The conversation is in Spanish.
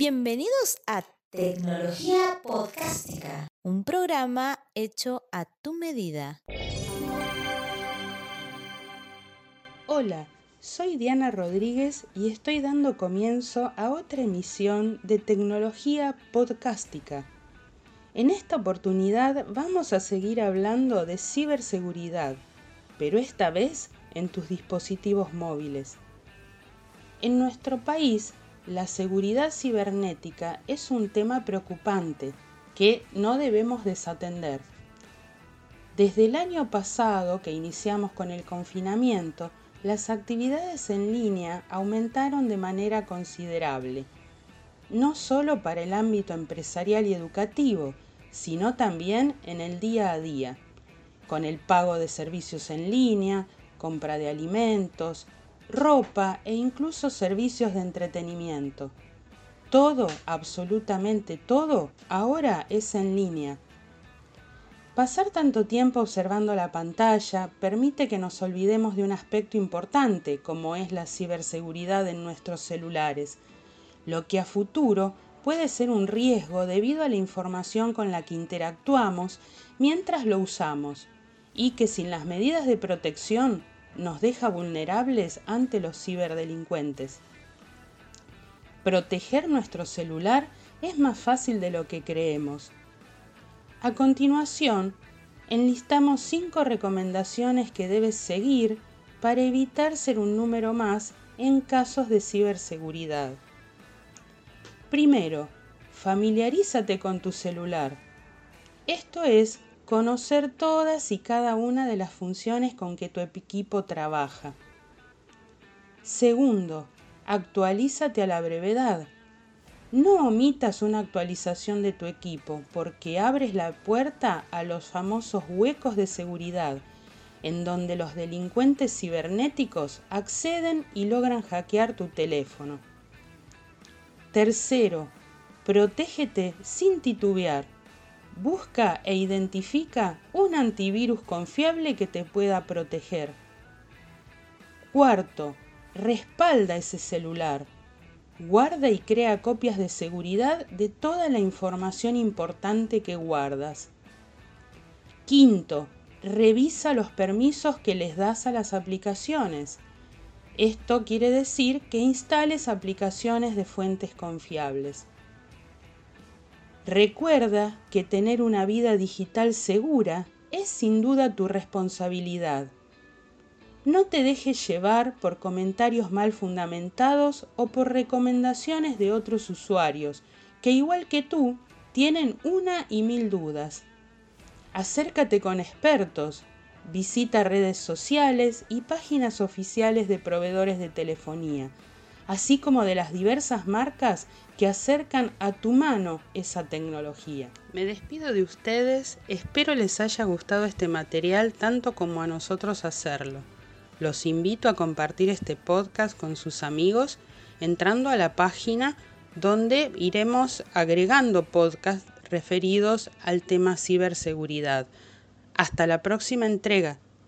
Bienvenidos a Tecnología Podcástica. un programa hecho a tu medida. Hola, soy Diana Rodríguez y estoy dando comienzo a otra emisión de Tecnología Podcástica. En esta oportunidad vamos a seguir hablando de ciberseguridad, pero esta vez en tus dispositivos móviles. En nuestro país, la seguridad cibernética es un tema preocupante que no debemos desatender. Desde el año pasado que iniciamos con el confinamiento, las actividades en línea aumentaron de manera considerable, no solo para el ámbito empresarial y educativo, sino también en el día a día, con el pago de servicios en línea, compra de alimentos, ropa e incluso servicios de entretenimiento. Todo, absolutamente todo, ahora es en línea. Pasar tanto tiempo observando la pantalla permite que nos olvidemos de un aspecto importante como es la ciberseguridad en nuestros celulares, lo que a futuro puede ser un riesgo debido a la información con la que interactuamos mientras lo usamos y que sin las medidas de protección nos deja vulnerables ante los ciberdelincuentes. Proteger nuestro celular es más fácil de lo que creemos. A continuación, enlistamos cinco recomendaciones que debes seguir para evitar ser un número más en casos de ciberseguridad. Primero, familiarízate con tu celular. Esto es conocer todas y cada una de las funciones con que tu equipo trabaja. Segundo, actualízate a la brevedad. No omitas una actualización de tu equipo porque abres la puerta a los famosos huecos de seguridad, en donde los delincuentes cibernéticos acceden y logran hackear tu teléfono. Tercero, protégete sin titubear Busca e identifica un antivirus confiable que te pueda proteger. Cuarto, respalda ese celular. Guarda y crea copias de seguridad de toda la información importante que guardas. Quinto, revisa los permisos que les das a las aplicaciones. Esto quiere decir que instales aplicaciones de fuentes confiables. Recuerda que tener una vida digital segura es sin duda tu responsabilidad. No te dejes llevar por comentarios mal fundamentados o por recomendaciones de otros usuarios que igual que tú tienen una y mil dudas. Acércate con expertos, visita redes sociales y páginas oficiales de proveedores de telefonía así como de las diversas marcas que acercan a tu mano esa tecnología. Me despido de ustedes, espero les haya gustado este material tanto como a nosotros hacerlo. Los invito a compartir este podcast con sus amigos entrando a la página donde iremos agregando podcasts referidos al tema ciberseguridad. Hasta la próxima entrega.